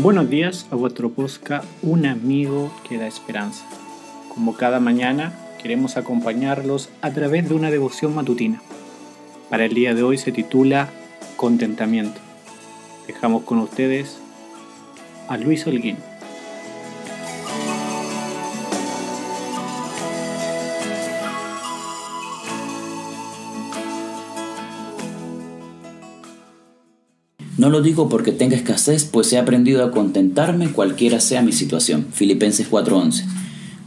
Buenos días a vuestro posca, un amigo que da esperanza. Como cada mañana, queremos acompañarlos a través de una devoción matutina. Para el día de hoy se titula Contentamiento. Dejamos con ustedes a Luis Holguín. No lo digo porque tenga escasez, pues he aprendido a contentarme cualquiera sea mi situación. Filipenses 4:11.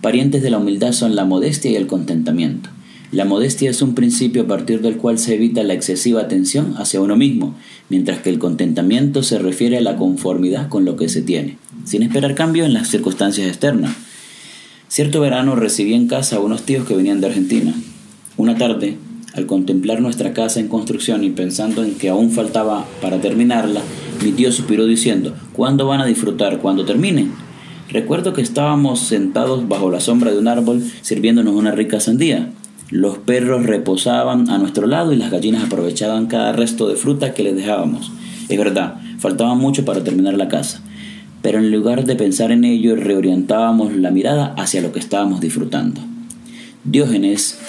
Parientes de la humildad son la modestia y el contentamiento. La modestia es un principio a partir del cual se evita la excesiva atención hacia uno mismo, mientras que el contentamiento se refiere a la conformidad con lo que se tiene, sin esperar cambio en las circunstancias externas. Cierto verano recibí en casa a unos tíos que venían de Argentina. Una tarde, al contemplar nuestra casa en construcción y pensando en que aún faltaba para terminarla, mi tío suspiró diciendo, ¿cuándo van a disfrutar? ¿Cuándo terminen? Recuerdo que estábamos sentados bajo la sombra de un árbol sirviéndonos una rica sandía. Los perros reposaban a nuestro lado y las gallinas aprovechaban cada resto de fruta que les dejábamos. Es verdad, faltaba mucho para terminar la casa, pero en lugar de pensar en ello reorientábamos la mirada hacia lo que estábamos disfrutando. Diógenes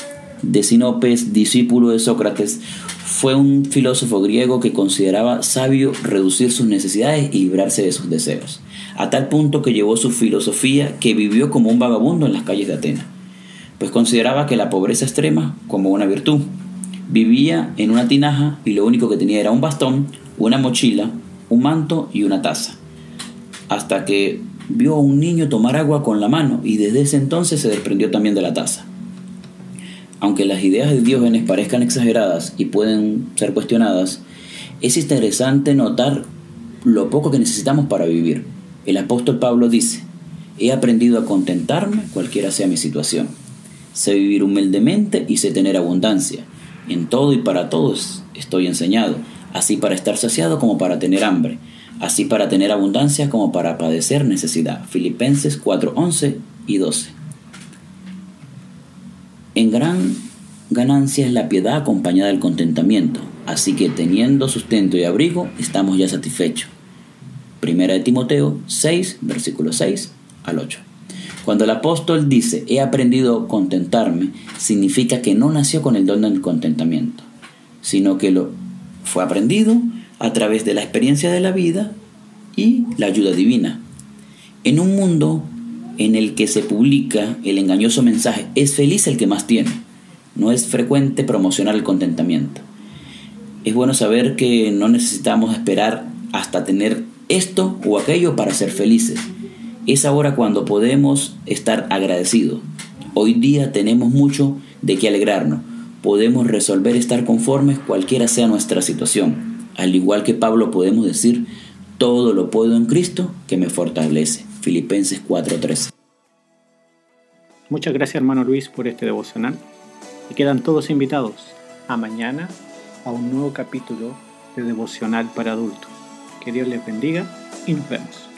de Sinopes, discípulo de Sócrates, fue un filósofo griego que consideraba sabio reducir sus necesidades y librarse de sus deseos, a tal punto que llevó su filosofía que vivió como un vagabundo en las calles de Atenas, pues consideraba que la pobreza extrema como una virtud. Vivía en una tinaja y lo único que tenía era un bastón, una mochila, un manto y una taza, hasta que vio a un niño tomar agua con la mano y desde ese entonces se desprendió también de la taza. Aunque las ideas de Diógenes parezcan exageradas y pueden ser cuestionadas, es interesante notar lo poco que necesitamos para vivir. El apóstol Pablo dice, he aprendido a contentarme cualquiera sea mi situación. Sé vivir humildemente y sé tener abundancia. En todo y para todos estoy enseñado, así para estar saciado como para tener hambre, así para tener abundancia como para padecer necesidad. Filipenses 4, 11 y 12. En gran ganancia es la piedad acompañada del contentamiento, así que teniendo sustento y abrigo estamos ya satisfechos. Primera de Timoteo 6, versículo 6 al 8. Cuando el apóstol dice, he aprendido a contentarme, significa que no nació con el don del contentamiento, sino que lo fue aprendido a través de la experiencia de la vida y la ayuda divina. En un mundo en el que se publica el engañoso mensaje, es feliz el que más tiene. No es frecuente promocionar el contentamiento. Es bueno saber que no necesitamos esperar hasta tener esto o aquello para ser felices. Es ahora cuando podemos estar agradecidos. Hoy día tenemos mucho de qué alegrarnos. Podemos resolver estar conformes cualquiera sea nuestra situación. Al igual que Pablo podemos decir, todo lo puedo en Cristo que me fortalece. Filipenses 4:13. Muchas gracias hermano Luis por este devocional y quedan todos invitados a mañana a un nuevo capítulo de devocional para adultos. Que Dios les bendiga y nos vemos.